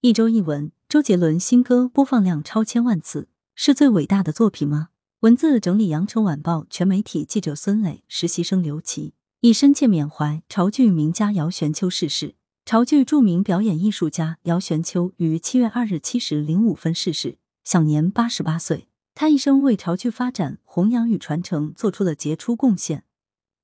一周一文，周杰伦新歌播放量超千万次，是最伟大的作品吗？文字整理：羊城晚报全媒体记者孙磊，实习生刘琦。以深切缅怀潮剧名家姚玄秋逝世。潮剧著名表演艺术家姚玄秋于七月二日七时零五分逝世，享年八十八岁。他一生为潮剧发展、弘扬与传承做出了杰出贡献。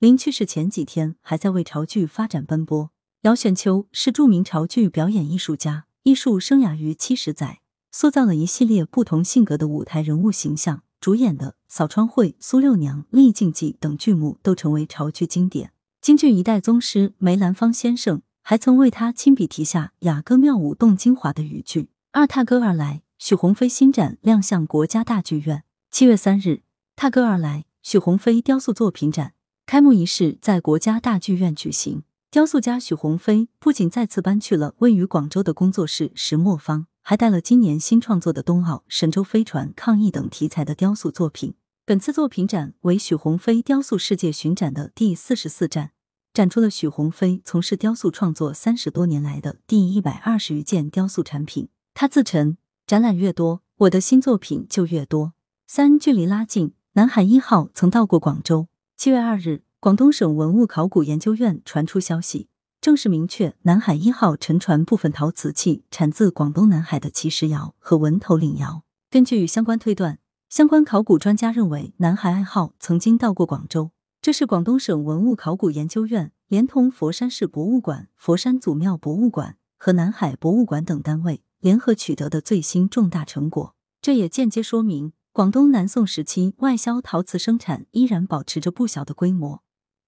临去世前几天，还在为潮剧发展奔波。姚玄秋是著名潮剧表演艺术家。艺术生涯逾七十载，塑造了一系列不同性格的舞台人物形象。主演的《扫窗会》《苏六娘》《丽静记》等剧目都成为潮剧经典。京剧一代宗师梅兰芳先生还曾为他亲笔题下“雅歌妙舞动京华”的语句。二踏歌而来，许鸿飞新展亮相国家大剧院。七月三日，踏歌而来，许鸿飞雕塑作品展开幕仪式在国家大剧院举行。雕塑家许鸿飞不仅再次搬去了位于广州的工作室石磨坊，还带了今年新创作的冬奥、神舟飞船、抗疫等题材的雕塑作品。本次作品展为许鸿飞雕塑世界巡展的第四十四站，展出了许鸿飞从事雕塑创作三十多年来的第一百二十余件雕塑产品。他自称：“展览越多，我的新作品就越多。”三距离拉近，南海一号曾到过广州。七月二日。广东省文物考古研究院传出消息，正式明确南海一号沉船部分陶瓷器产自广东南海的奇石窑和文头岭窑。根据相关推断，相关考古专家认为南海二号曾经到过广州。这是广东省文物考古研究院连同佛山市博物馆、佛山祖庙博物馆和南海博物馆等单位联合取得的最新重大成果。这也间接说明，广东南宋时期外销陶瓷生产依然保持着不小的规模。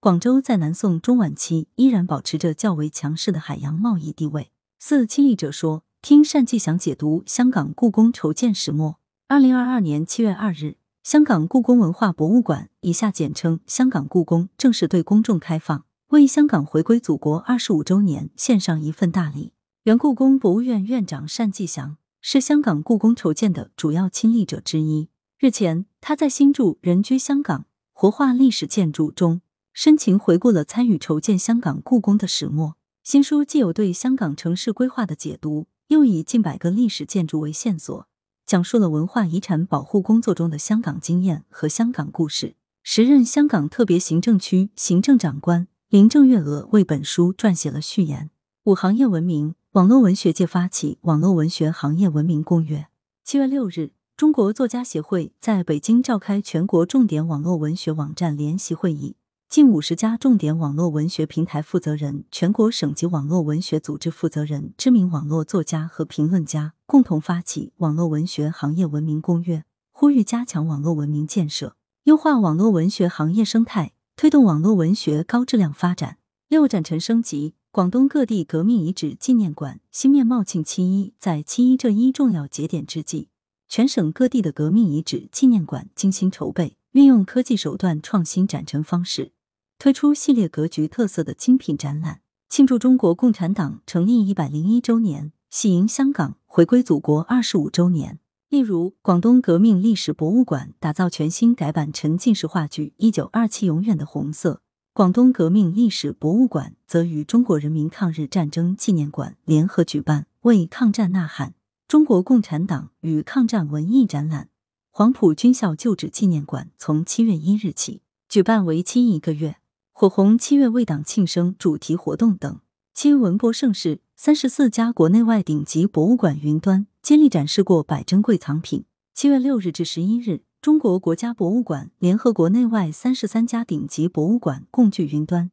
广州在南宋中晚期依然保持着较为强势的海洋贸易地位。四亲历者说，听单霁翔解读香港故宫筹建始末。二零二二年七月二日，香港故宫文化博物馆（以下简称香港故宫）正式对公众开放，为香港回归祖国二十五周年献上一份大礼。原故宫博物院院长单霁翔是香港故宫筹建的主要亲历者之一。日前，他在新著《人居香港：活化历史建筑》中。深情回顾了参与筹建香港故宫的始末。新书既有对香港城市规划的解读，又以近百个历史建筑为线索，讲述了文化遗产保护工作中的香港经验和香港故事。时任香港特别行政区行政长官林郑月娥为本书撰写了序言。五行业文明，网络文学界发起网络文学行业文明公约。七月六日，中国作家协会在北京召开全国重点网络文学网站联席会议。近五十家重点网络文学平台负责人、全国省级网络文学组织负责人、知名网络作家和评论家共同发起《网络文学行业文明公约》，呼吁加强网络文明建设，优化网络文学行业生态，推动网络文学高质量发展。六展陈升级，广东各地革命遗址纪念馆新面貌庆七一，在七一这一重要节点之际，全省各地的革命遗址纪念馆精心筹备，运用科技手段创新展陈方式。推出系列格局特色的精品展览，庆祝中国共产党成立一百零一周年，喜迎香港回归祖国二十五周年。例如，广东革命历史博物馆打造全新改版沉浸式话剧《一九二七永远的红色》，广东革命历史博物馆则与中国人民抗日战争纪念馆联合举办“为抗战呐喊：中国共产党与抗战文艺展览”。黄埔军校旧址纪念馆从七月一日起举办为期一个月。火红七月为党庆生主题活动等，七文博盛世，三十四家国内外顶级博物馆云端接力展示过百珍贵藏品。七月六日至十一日，中国国家博物馆联合国内外三十三家顶级博物馆共聚云端，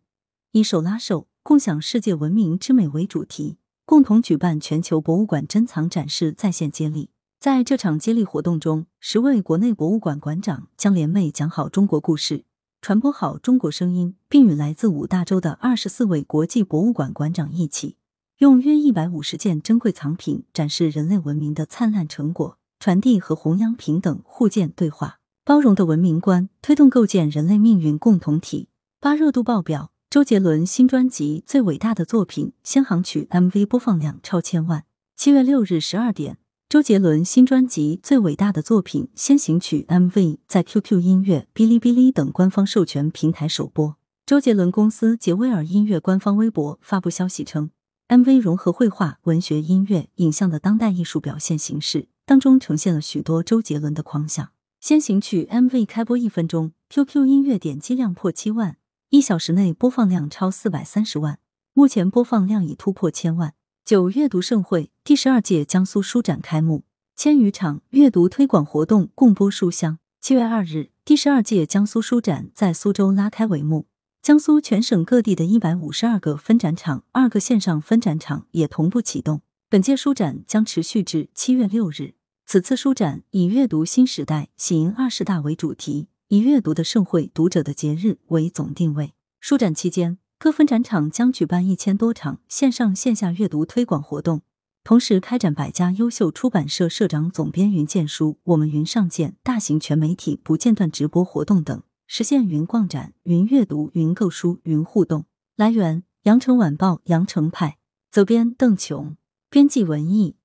以“手拉手，共享世界文明之美”为主题，共同举办全球博物馆珍藏展示在线接力。在这场接力活动中，十位国内博物馆馆长将联袂讲好中国故事。传播好中国声音，并与来自五大洲的二十四位国际博物馆馆长一起，用约一百五十件珍贵藏品展示人类文明的灿烂成果，传递和弘扬平等、互鉴、对话、包容的文明观，推动构建人类命运共同体。八热度爆表，周杰伦新专辑《最伟大的作品》先行曲 MV 播放量超千万。七月六日十二点。周杰伦新专辑《最伟大的作品》先行曲 MV 在 QQ 音乐、哔哩哔哩等官方授权平台首播。周杰伦公司杰威尔音乐官方微博发布消息称，MV 融合绘画、文学、音乐、影像的当代艺术表现形式，当中呈现了许多周杰伦的狂想。先行曲 MV 开播一分钟，QQ 音乐点击量破七万，一小时内播放量超四百三十万，目前播放量已突破千万。九阅读盛会第十二届江苏书展开幕，千余场阅读推广活动共播书香。七月二日，第十二届江苏书展在苏州拉开帷幕。江苏全省各地的一百五十二个分展场、二个线上分展场也同步启动。本届书展将持续至七月六日。此次书展以“阅读新时代，喜迎二十大”为主题，以“阅读的盛会，读者的节日”为总定位。书展期间，各分展场将举办一千多场线上线下阅读推广活动，同时开展百家优秀出版社社长、总编云荐书、我们云上见大型全媒体不间断直播活动等，实现云逛展、云阅读、云购书、云互动。来源：羊城晚报羊城派，责编：邓琼，编辑：文艺。